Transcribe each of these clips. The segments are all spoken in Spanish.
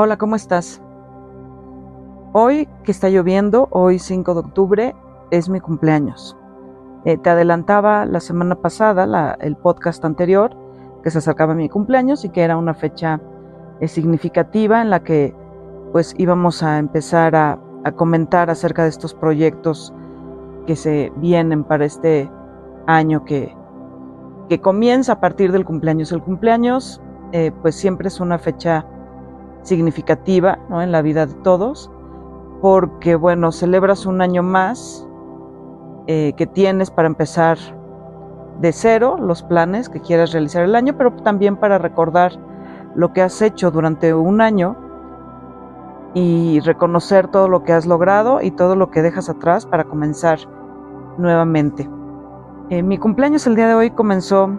Hola, ¿cómo estás? Hoy que está lloviendo, hoy 5 de octubre, es mi cumpleaños. Eh, te adelantaba la semana pasada el podcast anterior que se acercaba mi cumpleaños y que era una fecha eh, significativa en la que pues íbamos a empezar a, comentar acerca de estos proyectos que se vienen para este año que, que comienza a partir del cumpleaños. El cumpleaños eh, pues siempre es una fecha significativa ¿no? en la vida de todos, porque bueno, celebras un año más eh, que tienes para empezar de cero los planes que quieras realizar el año, pero también para recordar lo que has hecho durante un año y reconocer todo lo que has logrado y todo lo que dejas atrás para comenzar nuevamente. Eh, mi cumpleaños el día de hoy comenzó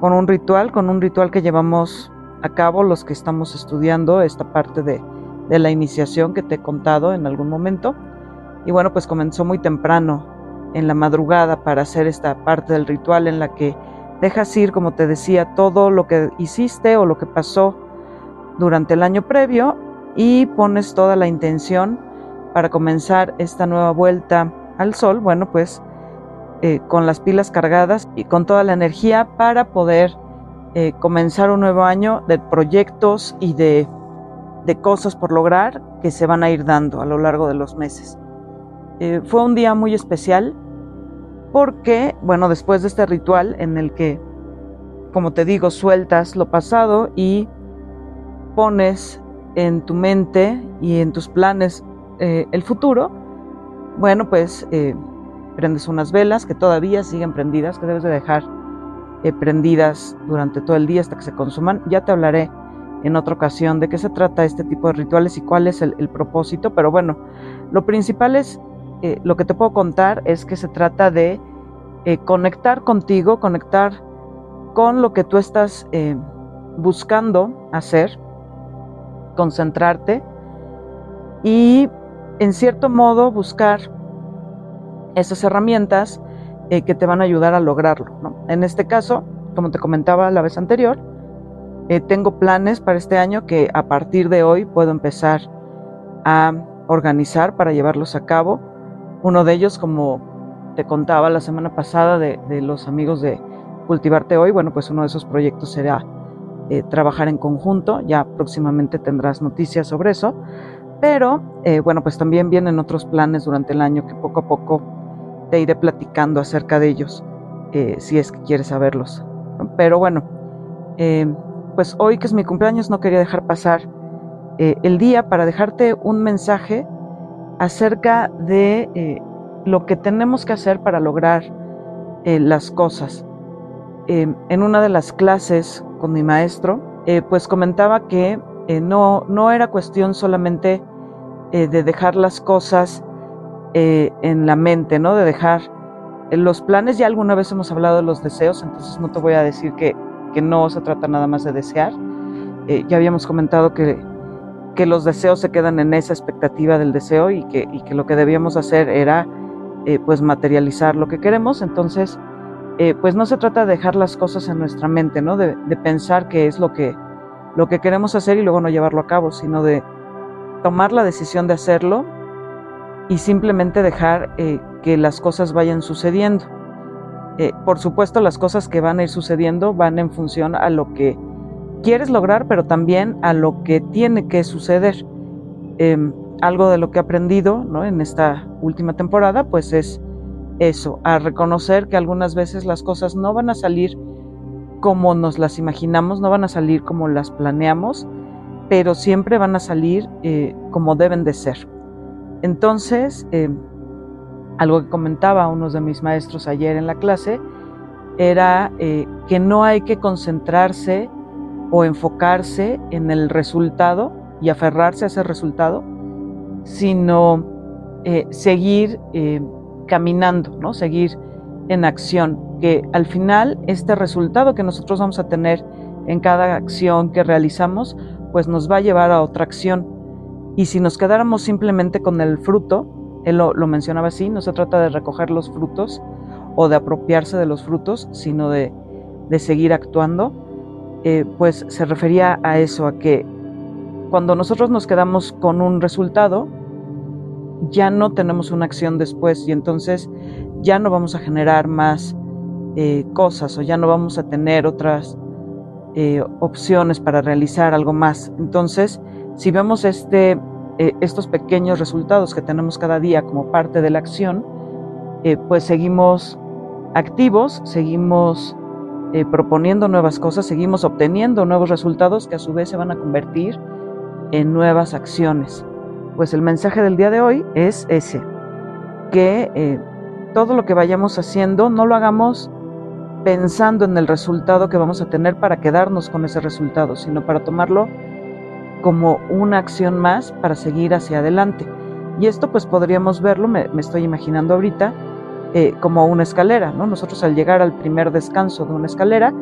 con un ritual, con un ritual que llevamos a cabo los que estamos estudiando esta parte de, la iniciación que te he contado en algún momento. Y bueno, pues comenzó muy temprano en la madrugada para hacer esta parte del ritual en la que dejas ir, como te decía, todo lo que hiciste o lo que pasó durante el año previo y pones toda la intención para comenzar esta nueva vuelta al sol, bueno, pues eh, con las pilas cargadas y con toda la energía para poder eh, comenzar un nuevo año de proyectos y de, cosas por lograr que se van a ir dando a lo largo de los meses. Eh, fue un día muy especial porque, bueno, después de este ritual en el que, como te digo, sueltas lo pasado y pones en tu mente y en tus planes eh, el futuro, bueno, pues prendes unas velas que todavía siguen prendidas, que debes de dejar eh, prendidas durante todo el día hasta que se consuman. Ya te hablaré en otra ocasión de qué se trata este tipo de rituales y cuál es el, propósito, pero bueno, lo principal es, eh, lo que te puedo contar es que se trata de eh, conectar contigo, conectar con lo que tú estás buscando hacer, concentrarte y en cierto modo buscar esas herramientas eh, que te van a ayudar a lograrlo. En este caso, como te comentaba la vez anterior, eh, tengo planes para este año que a partir de hoy puedo empezar a organizar para llevarlos a cabo. Uno de ellos, como te contaba la semana pasada de, los amigos de Cultivarte Hoy, bueno, pues uno de esos proyectos será eh, trabajar en conjunto. Ya próximamente tendrás noticias sobre eso. Pero, bueno, pues también vienen otros planes durante el año que poco a poco te iré platicando acerca de ellos, eh, si es que quieres saberlos. Pero bueno, eh, pues hoy que es mi cumpleaños no quería dejar pasar eh, el día para dejarte un mensaje acerca de lo que tenemos que hacer para lograr las cosas. en una de las clases con mi maestro, pues comentaba que no, no era cuestión solamente de dejar las cosas eh, en la mente, ¿no? De dejar eh, los planes. Ya alguna vez hemos hablado de los deseos, entonces no te voy a decir que, que no se trata nada más de desear. Eh, ya habíamos comentado que, que, los deseos se quedan en esa expectativa del deseo y que, que lo que debíamos hacer era pues materializar lo que queremos. Entonces, pues no se trata de dejar las cosas en nuestra mente, ¿no? De, de pensar que es lo que, lo que queremos hacer y luego no llevarlo a cabo, sino de tomar la decisión de hacerlo y simplemente dejar eh, que las cosas vayan sucediendo. Eh, por supuesto, las cosas que van a ir sucediendo van en función a lo que quieres lograr, pero también a lo que tiene que suceder. Em, algo de lo que he aprendido ¿no? en esta última temporada, pues es eso, a reconocer que algunas veces las cosas no van a salir como nos las imaginamos, no van a salir como las planeamos, pero siempre van a salir eh, como deben de ser. Entonces, eh, algo que comentaba uno de mis maestros ayer en la clase era eh, que no hay que concentrarse o enfocarse en el resultado y aferrarse a ese resultado, sino eh, seguir caminando, ¿no? seguir en acción, que al final este resultado que nosotros vamos a tener en cada acción que realizamos, pues nos va a llevar a otra acción y si nos quedáramos simplemente con el fruto, él lo, mencionaba así, no se trata de recoger los frutos o de apropiarse de los frutos, sino de, seguir actuando, eh, pues se refería a eso, a que cuando nosotros nos quedamos con un resultado, ya no tenemos una acción después y entonces ya no vamos a generar más eh, cosas o ya no vamos a tener otras eh, opciones para realizar algo más. Entonces, si vemos este, eh, estos pequeños resultados que tenemos cada día como parte de la acción, pues seguimos activos, seguimos proponiendo nuevas cosas, seguimos obteniendo nuevos resultados que a su vez se van a convertir en nuevas acciones. Pues el mensaje del día de hoy es ese, que eh, todo lo que vayamos haciendo no lo hagamos pensando en el resultado que vamos a tener para quedarnos con ese resultado, sino para tomarlo como una acción más para seguir hacia adelante. Y esto pues podríamos verlo, me, estoy imaginando ahorita, eh, como una escalera, ¿no? Nosotros al llegar al primer descanso de una escalera,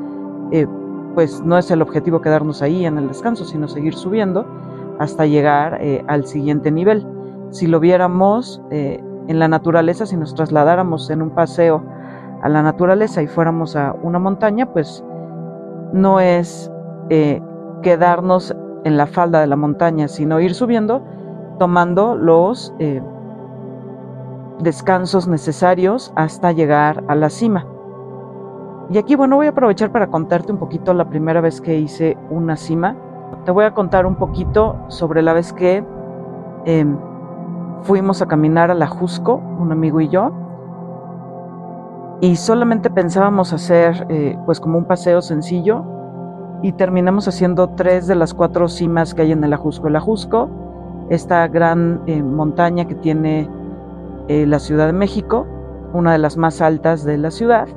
eh, pues no es el objetivo quedarnos ahí en el descanso, sino seguir subiendo hasta llegar eh, al siguiente nivel. Si lo viéramos en la naturaleza, si nos trasladáramos en un paseo a la naturaleza y fuéramos a una montaña, pues no es quedarnos en la falda de la montaña, sino ir subiendo, tomando los descansos necesarios hasta llegar a la cima. Y aquí, bueno, voy a aprovechar para contarte un poquito la primera vez que hice una cima te voy a contar un poquito sobre la vez que em, fuimos a caminar a la Jusco, un amigo y yo, y solamente pensábamos hacer eh, pues como un paseo sencillo y terminamos haciendo tres de las cuatro cimas que hay en el Ajusco. El Ajusco, esta gran eh, montaña que tiene eh, la Ciudad de México, una de las más altas de la ciudad,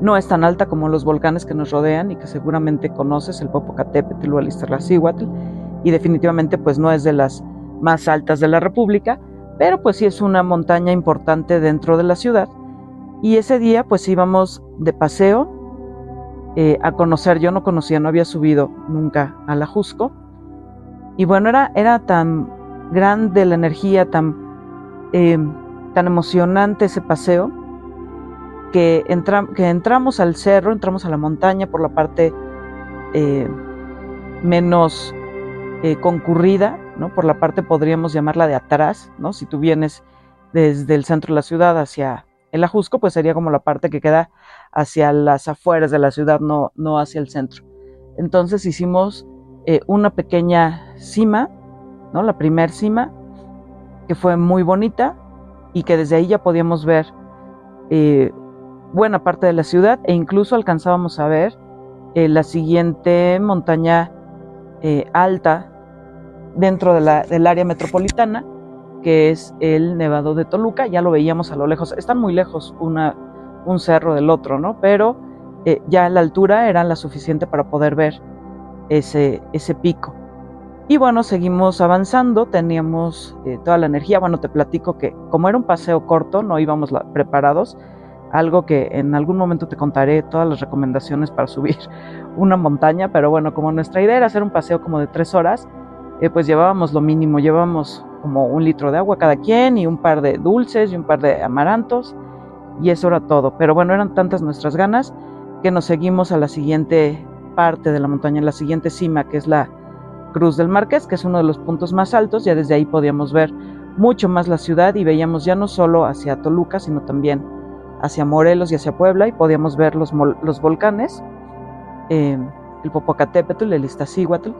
no es tan alta como los volcanes que nos rodean y que seguramente conoces, el Popocatépetl o el Iztaccíhuatl, y definitivamente pues no es de las más altas de la República, pero pues sí es una montaña importante dentro de la ciudad. Y ese día pues íbamos de paseo eh, a conocer, yo no conocía, no había subido nunca a la Jusco, y bueno, era, era tan grande la energía, tan, eh, tan emocionante ese paseo, que, entramos al cerro, entramos a la montaña por la parte eh, menos eh, concurrida, ¿no? por la parte podríamos llamarla de atrás, ¿no? si tú vienes desde el centro de la ciudad hacia el Ajusco, pues sería como la parte que queda hacia las afueras de la ciudad, no, no hacia el centro. Entonces hicimos eh, una pequeña cima, ¿no? la primer cima, que fue muy bonita y que desde ahí ya podíamos ver buena parte de la ciudad e incluso alcanzábamos a ver eh, la siguiente montaña eh, alta dentro del área metropolitana, que es el Nevado de Toluca. Ya lo veíamos a lo lejos. Están muy lejos una, un cerro del otro, ¿no? Pero eh, ya la altura era la suficiente para poder ver ese, ese pico. Y bueno, seguimos avanzando, teníamos toda la energía. Bueno, te platico que como era un paseo corto, no íbamos preparados, algo que en algún momento te contaré todas las recomendaciones para subir una montaña, pero bueno, como nuestra idea era hacer un paseo como de tres horas, eh, pues llevábamos lo mínimo, llevábamos como un litro de agua cada quien y un par de dulces y un par de amarantos. Y eso era todo. Pero bueno, eran tantas nuestras ganas que nos seguimos a la siguiente parte de la montaña, la siguiente cima, que es la Cruz del Marqués, que es uno de los puntos más altos, ya desde ahí podíamos ver mucho más la ciudad y veíamos ya no solo hacia Toluca, sino también hacia Morelos y hacia Puebla. Y podíamos ver los, los volcanes, eh, el Popocatépetl, el Iztaccíhuatl,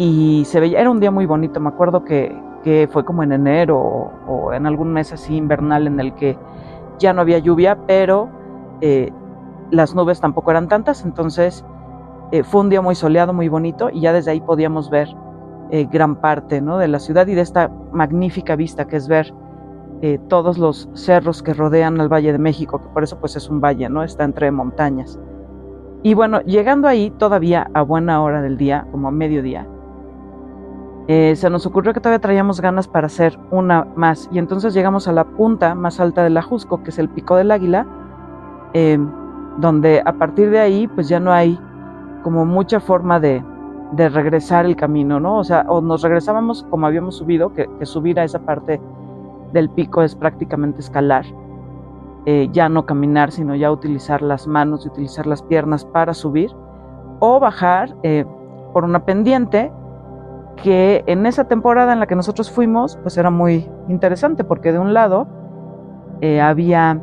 y se veía, era un día muy bonito, me acuerdo que, que fue como en enero o, en algún mes así invernal en el que ya no había lluvia, pero eh, las nubes tampoco eran tantas, entonces eh, fue un día muy soleado, muy bonito, y ya desde ahí podíamos ver gran parte ¿no? de la ciudad y de esta magnífica vista que es ver eh, todos los cerros que rodean al Valle de México, que por eso pues es un valle, ¿no? Está entre montañas. Y bueno, llegando ahí todavía a buena hora del día, como a mediodía, eh, se nos ocurrió que todavía traíamos ganas para hacer una más. Y entonces llegamos a la punta más alta del Ajusco, que es el Pico del Águila, eh, donde a partir de ahí pues ya no hay como mucha forma de, de, regresar el camino, ¿no? O sea, o nos regresábamos como habíamos subido, que, que subir a esa parte del pico es prácticamente escalar, eh, ya no caminar, sino ya utilizar las manos y utilizar las piernas para subir, o bajar eh, por una pendiente que en esa temporada en la que nosotros fuimos, pues era muy interesante porque de un lado eh, había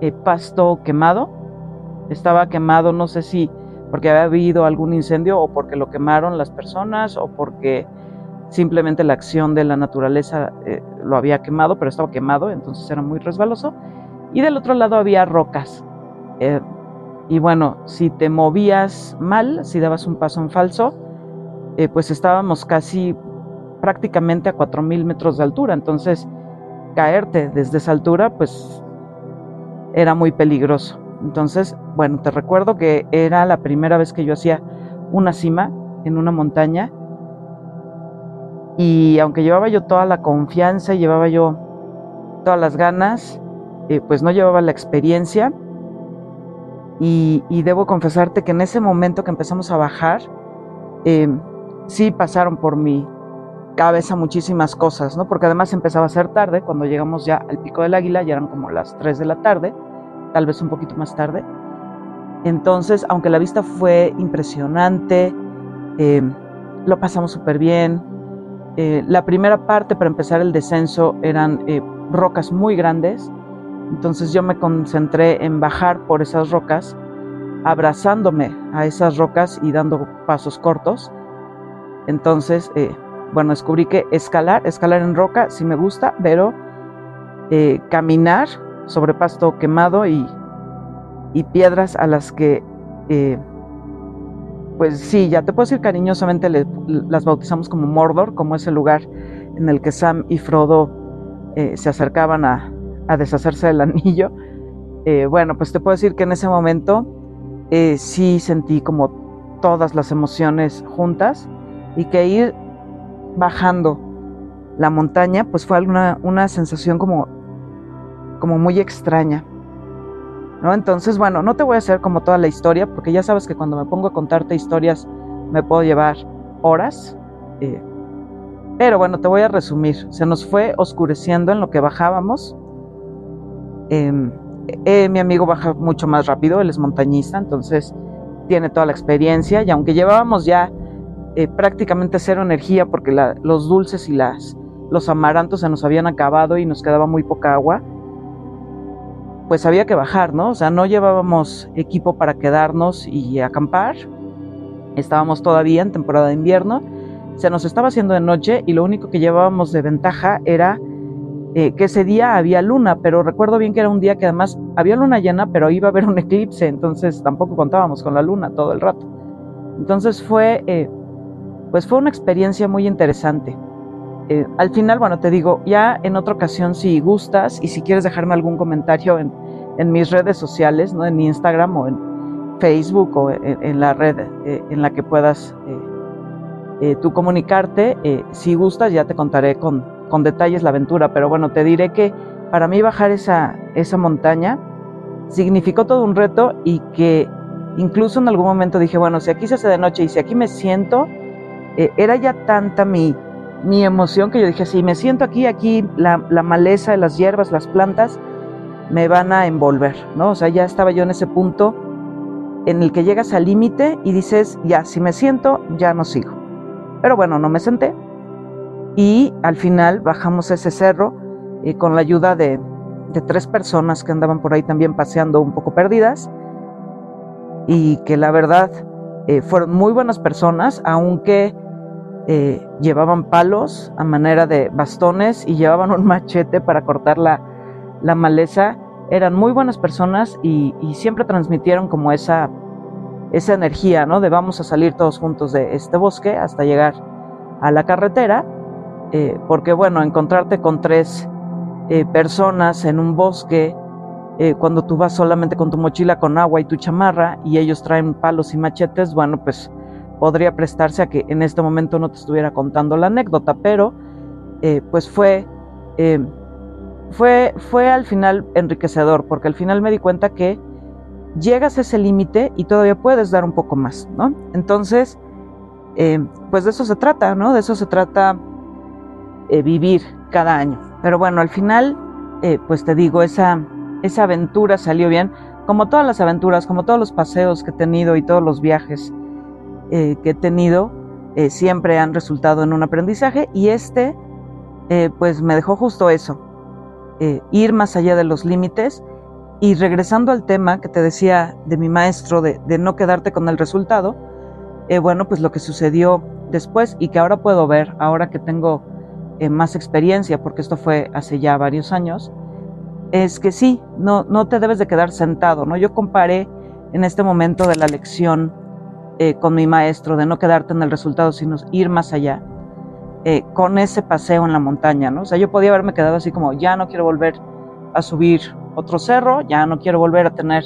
eh, pasto quemado, estaba quemado, no sé si porque había habido algún incendio o porque lo quemaron las personas o porque simplemente la acción de la naturaleza eh, lo había quemado, pero estaba quemado, entonces era muy resbaloso. Y del otro lado había rocas. y bueno, si te movías mal, si dabas un paso en falso, eh, pues estábamos casi prácticamente a 4.000 metros de altura, entonces caerte desde esa altura pues era muy peligroso. Entonces, bueno, te recuerdo que era la primera vez que yo hacía una cima en una montaña. Y aunque llevaba yo toda la confianza, llevaba yo todas las ganas, eh, pues no llevaba la experiencia. Y, debo confesarte que en ese momento que empezamos a bajar, eh, sí pasaron por mi cabeza muchísimas cosas, ¿no? Porque además empezaba a ser tarde, cuando llegamos ya al Pico del Águila, ya eran como las 3 de la tarde, tal vez un poquito más tarde. Entonces, aunque la vista fue impresionante, eh, lo pasamos súper bien. Eh, la primera parte para empezar el descenso eran eh, rocas muy grandes, entonces yo me concentré en bajar por esas rocas, abrazándome a esas rocas y dando pasos cortos entonces, eh, bueno, descubrí que escalar, escalar en roca sí me gusta, pero eh, caminar sobre pasto quemado y, piedras a las que, eh, pues sí, ya te puedo decir cariñosamente, las bautizamos como Mordor, como ese lugar en el que Sam y Frodo se acercaban a, a, deshacerse del anillo. bueno, pues te puedo decir que en ese momento sí sentí como todas las emociones juntas y que ir bajando la montaña pues fue una, sensación como, como muy extraña. ¿no? Entonces, bueno, no te voy a hacer como toda la historia, porque ya sabes que cuando me pongo a contarte historias me puedo llevar horas. Eh, pero bueno, te voy a resumir. Se nos fue oscureciendo en lo que bajábamos. Em, eh, mi amigo baja mucho más rápido, él es montañista, entonces tiene toda la experiencia y aunque llevábamos ya eh, prácticamente cero energía porque los dulces y las, los amarantos se nos habían acabado y nos quedaba muy poca agua, pues había que bajar, ¿no? O sea, no llevábamos equipo para quedarnos y acampar. Estábamos todavía en temporada de invierno. Se nos estaba haciendo de noche y lo único que llevábamos de ventaja era eh, que ese día había luna, pero recuerdo bien que era un día que además había luna llena, pero iba a haber un eclipse, entonces tampoco contábamos con la luna todo el rato. Entonces fue eh, pues fue una experiencia muy interesante. Eh, al final, bueno, te digo, ya en otra ocasión si gustas y si quieres dejarme algún comentario en, mis redes sociales, ¿no? en Instagram o en Facebook o en, la red eh, en la que puedas eh, tú comunicarte, si gustas ya te contaré con, con, detalles la aventura, pero bueno, te diré que para mí bajar esa, esa montaña significó todo un reto y que incluso en algún momento dije, bueno, si aquí se hace de noche y si aquí me siento, eh, era ya tanta mi, mi emoción que yo dije, si me siento aquí, aquí la, la, maleza, las hierbas, las plantas, me van a envolver, ¿no? O sea, ya estaba yo en ese punto en el que llegas al límite y dices, ya, si me siento, ya no sigo. Pero bueno, no me senté y al final bajamos ese cerro eh, con la ayuda de, de tres personas que andaban por ahí también paseando un poco perdidas y que la verdad eh, fueron muy buenas personas, aunque eh, llevaban palos a manera de bastones y llevaban un machete para cortar la, maleza. Eran muy buenas personas y, siempre transmitieron como esa, esa energía, ¿no? De vamos a salir todos juntos de este bosque hasta llegar a la carretera, eh, porque bueno, encontrarte con tres eh, personas en un bosque, cuando tú vas solamente con tu mochila con agua y tu chamarra y ellos traen palos y machetes, bueno, pues podría prestarse a que en este momento no te estuviera contando la anécdota, pero eh, pues fue, eh, fue, fue al final enriquecedor, porque al final me di cuenta que llegas a ese límite y todavía puedes dar un poco más, ¿no? Entonces, eh, pues de eso se trata, ¿no? De eso se trata vivir cada año. Pero bueno, al final, pues te digo, esa, esa aventura salió bien, como todas las aventuras, como todos los paseos que he tenido y todos los viajes que he tenido siempre han resultado en un aprendizaje y este pues me dejó justo eso, ir más allá de los límites y regresando al tema que te decía de mi maestro de, no quedarte con el resultado, eh, bueno, pues lo que sucedió después y que ahora puedo ver, ahora que tengo eh, más experiencia, porque esto fue hace ya varios años, es que sí, no, no te debes de quedar sentado, ¿no? Yo comparé en este momento de la lección eh, con mi maestro de no quedarte en el resultado, sino ir más allá, con ese paseo en la montaña, ¿no? O sea, yo podía haberme quedado así como, ya no quiero volver a subir otro cerro, ya no quiero volver a tener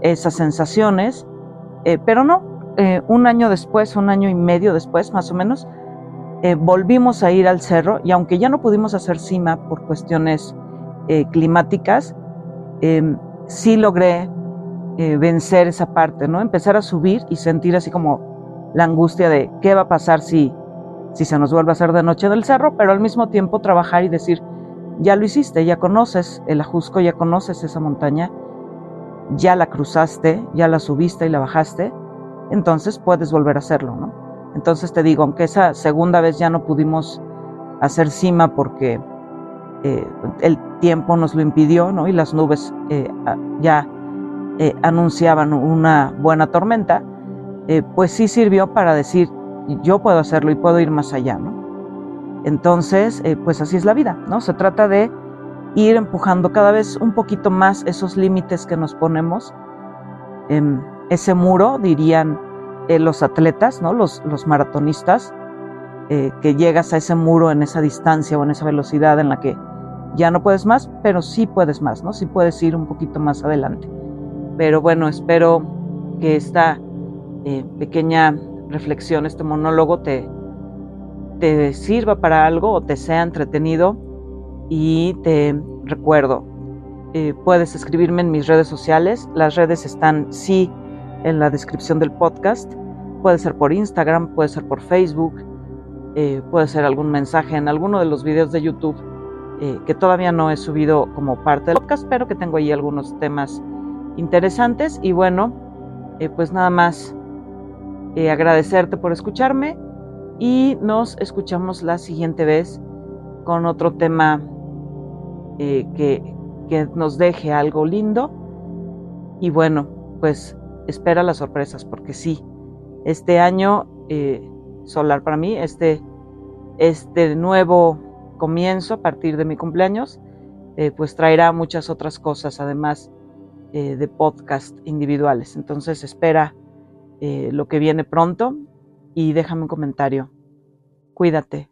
esas sensaciones, eh, pero no, eh, un año después, un año y medio después más o menos, eh, volvimos a ir al cerro y aunque ya no pudimos hacer cima por cuestiones climáticas, sí logré vencer esa parte, ¿no? Empezar a subir y sentir así como la angustia de qué va a pasar si, si se nos vuelve a hacer de noche en el cerro, pero al mismo tiempo trabajar y decir, ya lo hiciste, ya conoces el Ajusco, ya conoces esa montaña, ya la cruzaste, ya la subiste y la bajaste, entonces puedes volver a hacerlo, ¿no? Entonces te digo, aunque esa segunda vez ya no pudimos hacer cima porque eh, el tiempo nos lo impidió, ¿no? Y las nubes eh, ya eh, anunciaban una buena tormenta, pues sí sirvió para decir, yo puedo hacerlo y puedo ir más allá, ¿no? Entonces, eh, pues así es la vida, ¿no? Se trata de ir empujando cada vez un poquito más esos límites que nos ponemos. en ese muro, dirían eh, los atletas, ¿no? Los, los maratonistas, eh, que llegas a ese muro en esa distancia o en esa velocidad en la que ya no puedes más, pero sí puedes más, ¿no? Sí puedes ir un poquito más adelante. Pero bueno, espero que esta pequeña reflexión, este monólogo te, te sirva para algo o te sea entretenido. Y te recuerdo, eh, puedes escribirme en mis redes sociales, las redes están sí en la descripción del podcast, puede ser por Instagram, puede ser por Facebook, eh, puede ser algún mensaje en alguno de los videos de YouTube eh, que todavía no he subido como parte del podcast, pero que tengo ahí algunos temas interesantes y bueno, pues nada más agradecerte por escucharme y nos escuchamos la siguiente vez con otro tema eh, que, que nos deje algo lindo. Y bueno, pues espera las sorpresas, porque sí, este año eh, solar para mí, este, este nuevo comienzo a partir de mi cumpleaños, eh, pues traerá muchas otras cosas, además de podcast individuales. Entonces espera lo que viene pronto y déjame un comentario. Cuídate.